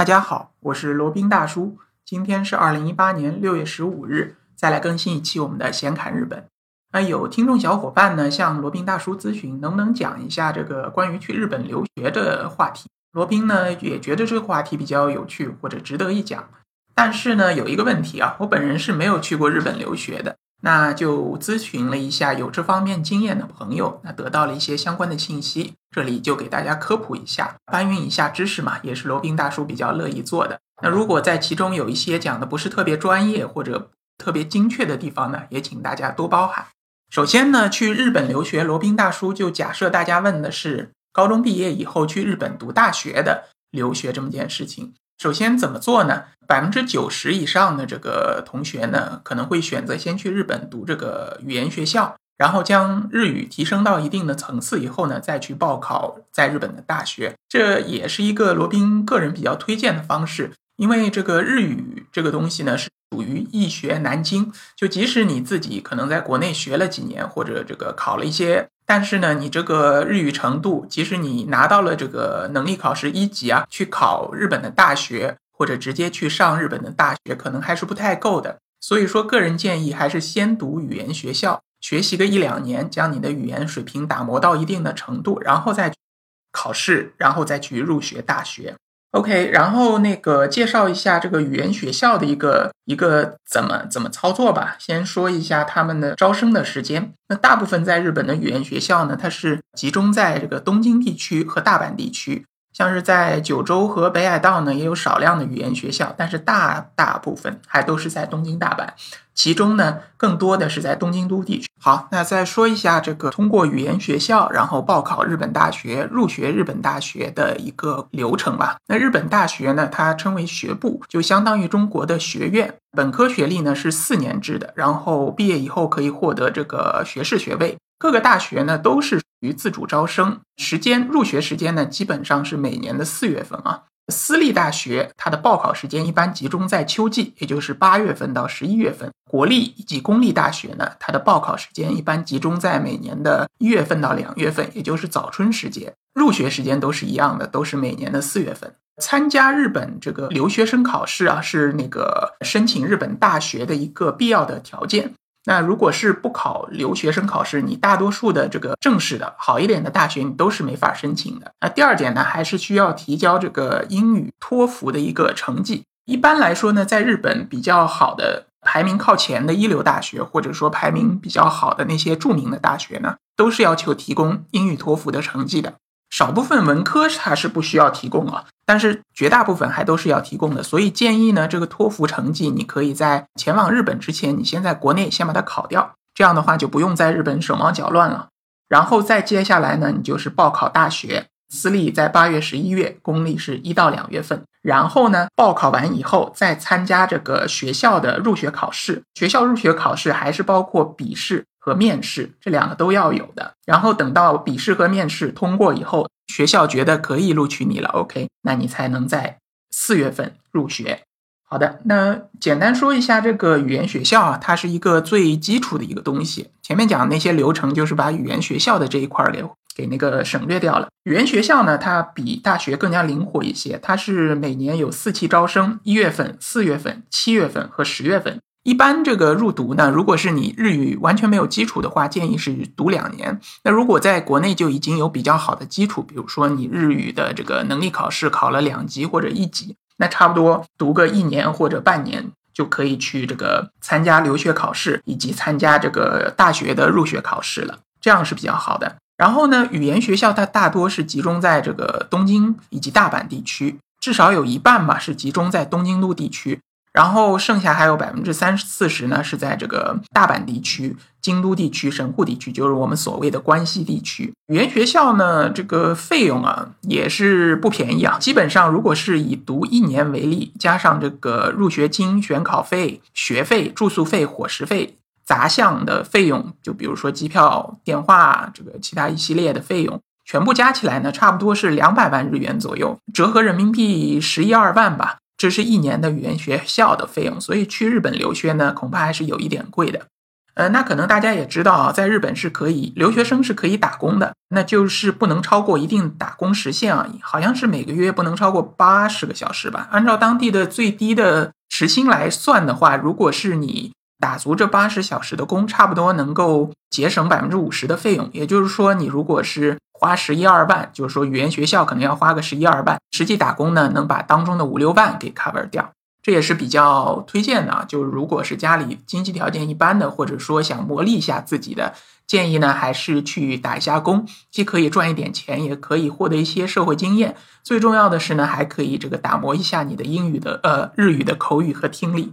大家好，我是罗宾大叔。今天是二零一八年六月十五日，再来更新一期我们的闲侃日本。那有听众小伙伴呢，向罗宾大叔咨询，能不能讲一下这个关于去日本留学的话题？罗宾呢也觉得这个话题比较有趣或者值得一讲。但是呢，有一个问题啊，我本人是没有去过日本留学的。那就咨询了一下有这方面经验的朋友，那得到了一些相关的信息，这里就给大家科普一下，搬运一下知识嘛，也是罗宾大叔比较乐意做的。那如果在其中有一些讲的不是特别专业或者特别精确的地方呢，也请大家多包涵。首先呢，去日本留学，罗宾大叔就假设大家问的是高中毕业以后去日本读大学的留学这么件事情。首先怎么做呢？百分之九十以上的这个同学呢，可能会选择先去日本读这个语言学校，然后将日语提升到一定的层次以后呢，再去报考在日本的大学。这也是一个罗宾个人比较推荐的方式，因为这个日语这个东西呢，是属于易学难精，就即使你自己可能在国内学了几年，或者这个考了一些。但是呢，你这个日语程度，即使你拿到了这个能力考试一级啊，去考日本的大学或者直接去上日本的大学，可能还是不太够的。所以说，个人建议还是先读语言学校，学习个一两年，将你的语言水平打磨到一定的程度，然后再考试，然后再去入学大学。OK，然后那个介绍一下这个语言学校的一个一个怎么怎么操作吧。先说一下他们的招生的时间。那大部分在日本的语言学校呢，它是集中在这个东京地区和大阪地区。像是在九州和北海道呢，也有少量的语言学校，但是大大部分还都是在东京、大阪。其中呢，更多的是在东京都地区。好，那再说一下这个通过语言学校，然后报考日本大学、入学日本大学的一个流程吧。那日本大学呢，它称为学部，就相当于中国的学院。本科学历呢是四年制的，然后毕业以后可以获得这个学士学位。各个大学呢都是于自主招生，时间入学时间呢基本上是每年的四月份啊。私立大学它的报考时间一般集中在秋季，也就是八月份到十一月份。国立以及公立大学呢，它的报考时间一般集中在每年的一月份到两月份，也就是早春时节。入学时间都是一样的，都是每年的四月份。参加日本这个留学生考试啊，是那个申请日本大学的一个必要的条件。那如果是不考留学生考试，你大多数的这个正式的好一点的大学，你都是没法申请的。那第二点呢，还是需要提交这个英语托福的一个成绩。一般来说呢，在日本比较好的排名靠前的一流大学，或者说排名比较好的那些著名的大学呢，都是要求提供英语托福的成绩的。少部分文科它是不需要提供啊，但是绝大部分还都是要提供的。所以建议呢，这个托福成绩你可以在前往日本之前，你先在国内先把它考掉，这样的话就不用在日本手忙脚乱了。然后再接下来呢，你就是报考大学，私立在八月、十一月，公立是一到两月份。然后呢，报考完以后再参加这个学校的入学考试，学校入学考试还是包括笔试。和面试这两个都要有的，然后等到笔试和面试通过以后，学校觉得可以录取你了，OK，那你才能在四月份入学。好的，那简单说一下这个语言学校啊，它是一个最基础的一个东西。前面讲那些流程，就是把语言学校的这一块给给那个省略掉了。语言学校呢，它比大学更加灵活一些，它是每年有四期招生，一月份、四月份、七月份和十月份。一般这个入读呢，如果是你日语完全没有基础的话，建议是读两年。那如果在国内就已经有比较好的基础，比如说你日语的这个能力考试考了两级或者一级，那差不多读个一年或者半年就可以去这个参加留学考试以及参加这个大学的入学考试了，这样是比较好的。然后呢，语言学校它大多是集中在这个东京以及大阪地区，至少有一半吧是集中在东京都地区。然后剩下还有百分之三四十呢，是在这个大阪地区、京都地区、神户地区，就是我们所谓的关西地区。语言学校呢，这个费用啊也是不便宜啊。基本上，如果是以读一年为例，加上这个入学金、选考费、学费、住宿费、伙食费、杂项的费用，就比如说机票、电话，这个其他一系列的费用，全部加起来呢，差不多是两百万日元左右，折合人民币十一二万吧。这是一年的语言学校的费用，所以去日本留学呢，恐怕还是有一点贵的。呃，那可能大家也知道啊，在日本是可以留学生是可以打工的，那就是不能超过一定打工时限而已，好像是每个月不能超过八十个小时吧。按照当地的最低的时薪来算的话，如果是你打足这八十小时的工，差不多能够节省百分之五十的费用。也就是说，你如果是花十一二万，就是说语言学校可能要花个十一二万，实际打工呢能把当中的五六万给 cover 掉。这也是比较推荐的，就如果是家里经济条件一般的，或者说想磨砺一下自己的，建议呢还是去打一下工，既可以赚一点钱，也可以获得一些社会经验。最重要的是呢，还可以这个打磨一下你的英语的呃日语的口语和听力。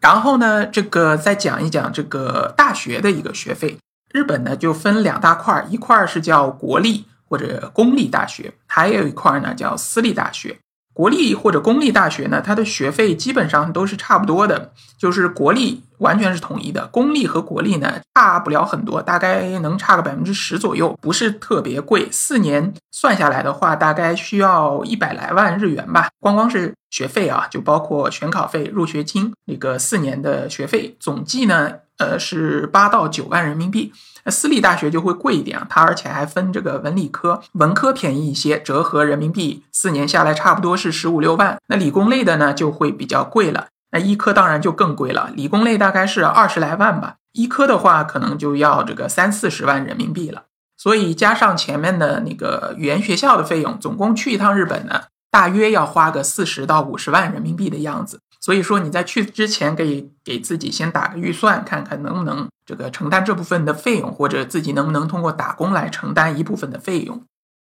然后呢，这个再讲一讲这个大学的一个学费。日本呢就分两大块，一块是叫国立或者公立大学，还有一块呢叫私立大学。国立或者公立大学呢，它的学费基本上都是差不多的，就是国立完全是统一的，公立和国立呢差不了很多，大概能差个百分之十左右，不是特别贵。四年算下来的话，大概需要一百来万日元吧，光光是学费啊，就包括选考费、入学金，那个四年的学费总计呢，呃是八到九万人民币。那私立大学就会贵一点啊，它而且还分这个文理科，文科便宜一些，折合人民币四年下来差不多是十五六万。那理工类的呢就会比较贵了，那医科当然就更贵了，理工类大概是二十来万吧，医科的话可能就要这个三四十万人民币了。所以加上前面的那个语言学校的费用，总共去一趟日本呢，大约要花个四十到五十万人民币的样子。所以说你在去之前可以给自己先打个预算，看看能不能这个承担这部分的费用，或者自己能不能通过打工来承担一部分的费用。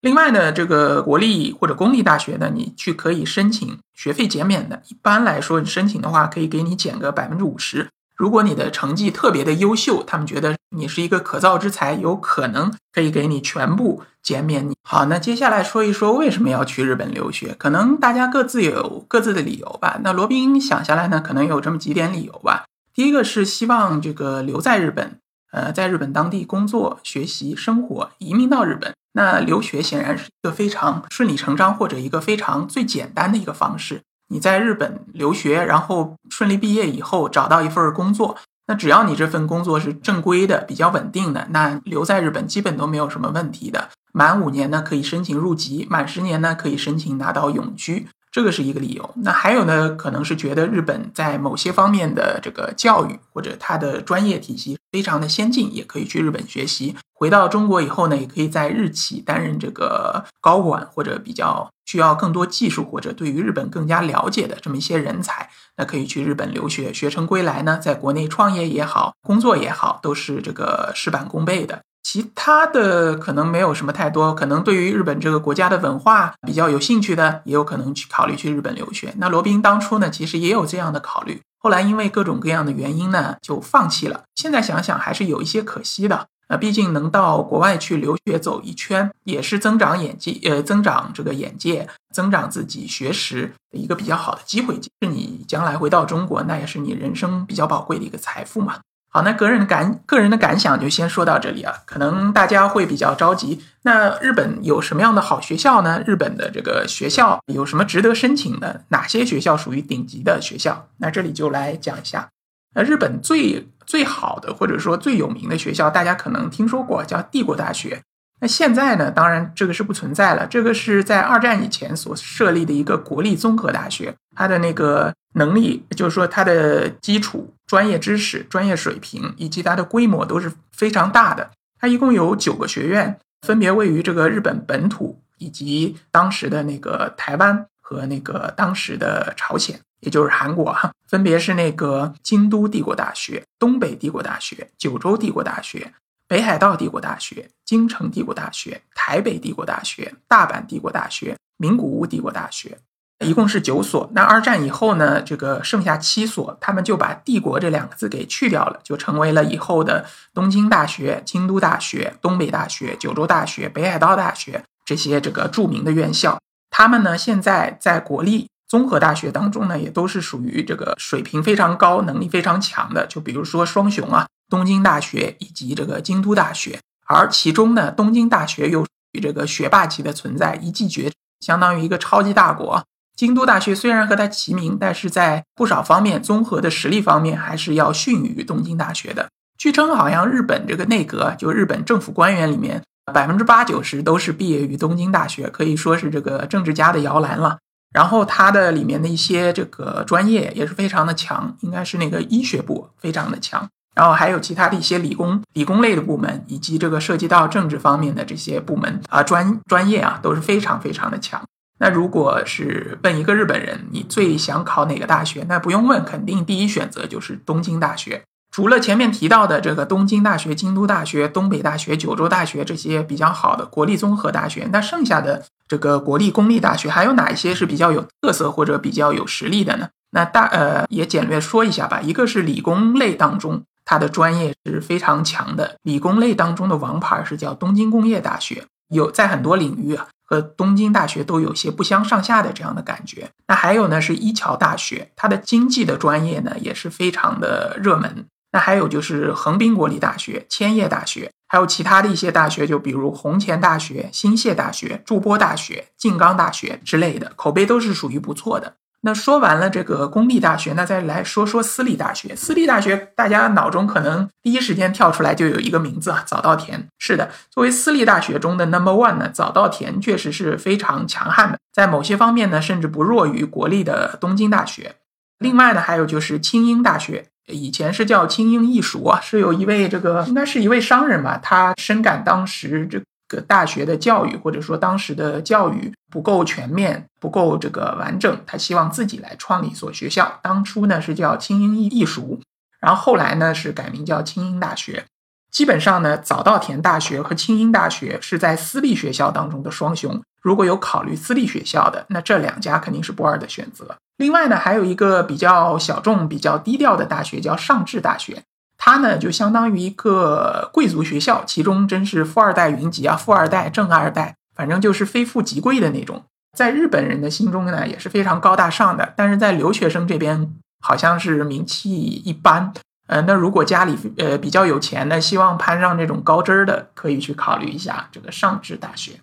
另外呢，这个国立或者公立大学呢，你去可以申请学费减免的。一般来说，你申请的话可以给你减个百分之五十。如果你的成绩特别的优秀，他们觉得你是一个可造之才，有可能可以给你全部减免。你好，那接下来说一说为什么要去日本留学？可能大家各自有各自的理由吧。那罗宾想下来呢，可能有这么几点理由吧。第一个是希望这个留在日本，呃，在日本当地工作、学习、生活，移民到日本。那留学显然是一个非常顺理成章，或者一个非常最简单的一个方式。你在日本留学，然后顺利毕业以后找到一份工作，那只要你这份工作是正规的、比较稳定的，那留在日本基本都没有什么问题的。满五年呢可以申请入籍，满十年呢可以申请拿到永居，这个是一个理由。那还有呢，可能是觉得日本在某些方面的这个教育或者它的专业体系非常的先进，也可以去日本学习。回到中国以后呢，也可以在日企担任这个高管或者比较。需要更多技术或者对于日本更加了解的这么一些人才，那可以去日本留学，学成归来呢，在国内创业也好，工作也好，都是这个事半功倍的。其他的可能没有什么太多，可能对于日本这个国家的文化比较有兴趣的，也有可能去考虑去日本留学。那罗宾当初呢，其实也有这样的考虑，后来因为各种各样的原因呢，就放弃了。现在想想还是有一些可惜的。那毕竟能到国外去留学走一圈，也是增长眼界，呃，增长这个眼界，增长自己学识的一个比较好的机会。是你将来回到中国，那也是你人生比较宝贵的一个财富嘛。好，那个人的感个人的感想就先说到这里啊。可能大家会比较着急，那日本有什么样的好学校呢？日本的这个学校有什么值得申请的？哪些学校属于顶级的学校？那这里就来讲一下。那日本最最好的或者说最有名的学校，大家可能听说过，叫帝国大学。那现在呢，当然这个是不存在了。这个是在二战以前所设立的一个国立综合大学，它的那个能力，就是说它的基础专业知识、专业水平以及它的规模都是非常大的。它一共有九个学院，分别位于这个日本本土以及当时的那个台湾和那个当时的朝鲜。也就是韩国哈，分别是那个京都帝国大学、东北帝国大学、九州帝国大学、北海道帝国大学、京城帝国大学、台北帝国大学、大阪帝国大学、名古屋帝国大学，一共是九所。那二战以后呢，这个剩下七所，他们就把“帝国”这两个字给去掉了，就成为了以后的东京大学、京都大学、东北大学、九州大学、北海道大学这些这个著名的院校。他们呢，现在在国立。综合大学当中呢，也都是属于这个水平非常高、能力非常强的。就比如说双雄啊，东京大学以及这个京都大学。而其中呢，东京大学又属于这个学霸级的存在，一骑绝，相当于一个超级大国。京都大学虽然和它齐名，但是在不少方面综合的实力方面，还是要逊于东京大学的。据称，好像日本这个内阁，就日本政府官员里面，百分之八九十都是毕业于东京大学，可以说是这个政治家的摇篮了。然后它的里面的一些这个专业也是非常的强，应该是那个医学部非常的强。然后还有其他的一些理工、理工类的部门，以及这个涉及到政治方面的这些部门啊专专业啊都是非常非常的强。那如果是问一个日本人，你最想考哪个大学？那不用问，肯定第一选择就是东京大学。除了前面提到的这个东京大学、京都大学、东北大学、九州大学这些比较好的国立综合大学，那剩下的这个国立公立大学还有哪一些是比较有特色或者比较有实力的呢？那大呃也简略说一下吧。一个是理工类当中，它的专业是非常强的，理工类当中的王牌是叫东京工业大学，有在很多领域啊和东京大学都有些不相上下的这样的感觉。那还有呢是一桥大学，它的经济的专业呢也是非常的热门。那还有就是横滨国立大学、千叶大学，还有其他的一些大学，就比如弘前大学、新泻大学、筑波大学、静冈大学之类的，口碑都是属于不错的。那说完了这个公立大学，那再来说说私立大学。私立大学，大家脑中可能第一时间跳出来就有一个名字啊，早稻田。是的，作为私立大学中的 number one 呢，早稻田确实是非常强悍的，在某些方面呢，甚至不弱于国立的东京大学。另外呢，还有就是清英大学。以前是叫清英艺塾啊，是有一位这个应该是一位商人吧，他深感当时这个大学的教育或者说当时的教育不够全面、不够这个完整，他希望自己来创立一所学校。当初呢是叫清英艺艺塾，然后后来呢是改名叫清英大学。基本上呢，早稻田大学和清英大学是在私立学校当中的双雄。如果有考虑私立学校的，那这两家肯定是不二的选择。另外呢，还有一个比较小众、比较低调的大学叫上智大学，它呢就相当于一个贵族学校，其中真是富二代云集啊，富二代、正二代，反正就是非富即贵的那种。在日本人的心中呢，也是非常高大上的，但是在留学生这边好像是名气一般。呃，那如果家里呃比较有钱的，希望攀上这种高枝儿的，可以去考虑一下这个上智大学。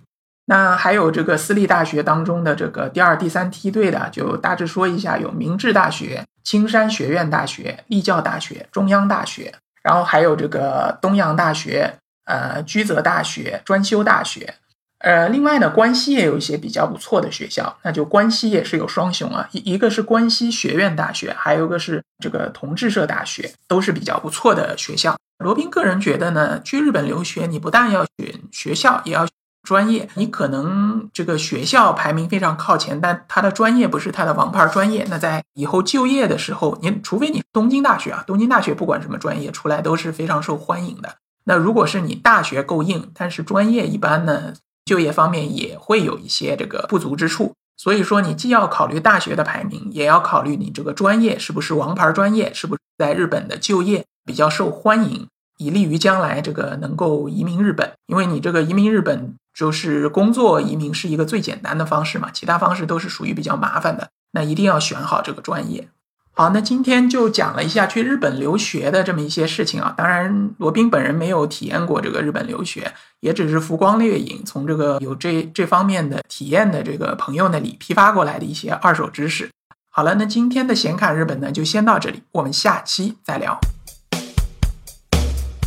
那还有这个私立大学当中的这个第二、第三梯队的，就大致说一下：有明治大学、青山学院大学、立教大学、中央大学，然后还有这个东洋大学、呃居泽大学、专修大学。呃，另外呢，关西也有一些比较不错的学校，那就关西也是有双雄啊，一一个是关西学院大学，还有一个是这个同志社大学，都是比较不错的学校。罗宾个人觉得呢，去日本留学，你不但要选学校，也要专业。你可能这个学校排名非常靠前，但他的专业不是他的王牌专业。那在以后就业的时候，你除非你东京大学啊，东京大学不管什么专业出来都是非常受欢迎的。那如果是你大学够硬，但是专业一般呢？就业方面也会有一些这个不足之处，所以说你既要考虑大学的排名，也要考虑你这个专业是不是王牌专业，是不是在日本的就业比较受欢迎，以利于将来这个能够移民日本。因为你这个移民日本，就是工作移民是一个最简单的方式嘛，其他方式都是属于比较麻烦的。那一定要选好这个专业。好，那今天就讲了一下去日本留学的这么一些事情啊。当然，罗宾本人没有体验过这个日本留学，也只是浮光掠影，从这个有这这方面的体验的这个朋友那里批发过来的一些二手知识。好了，那今天的闲侃日本呢，就先到这里，我们下期再聊。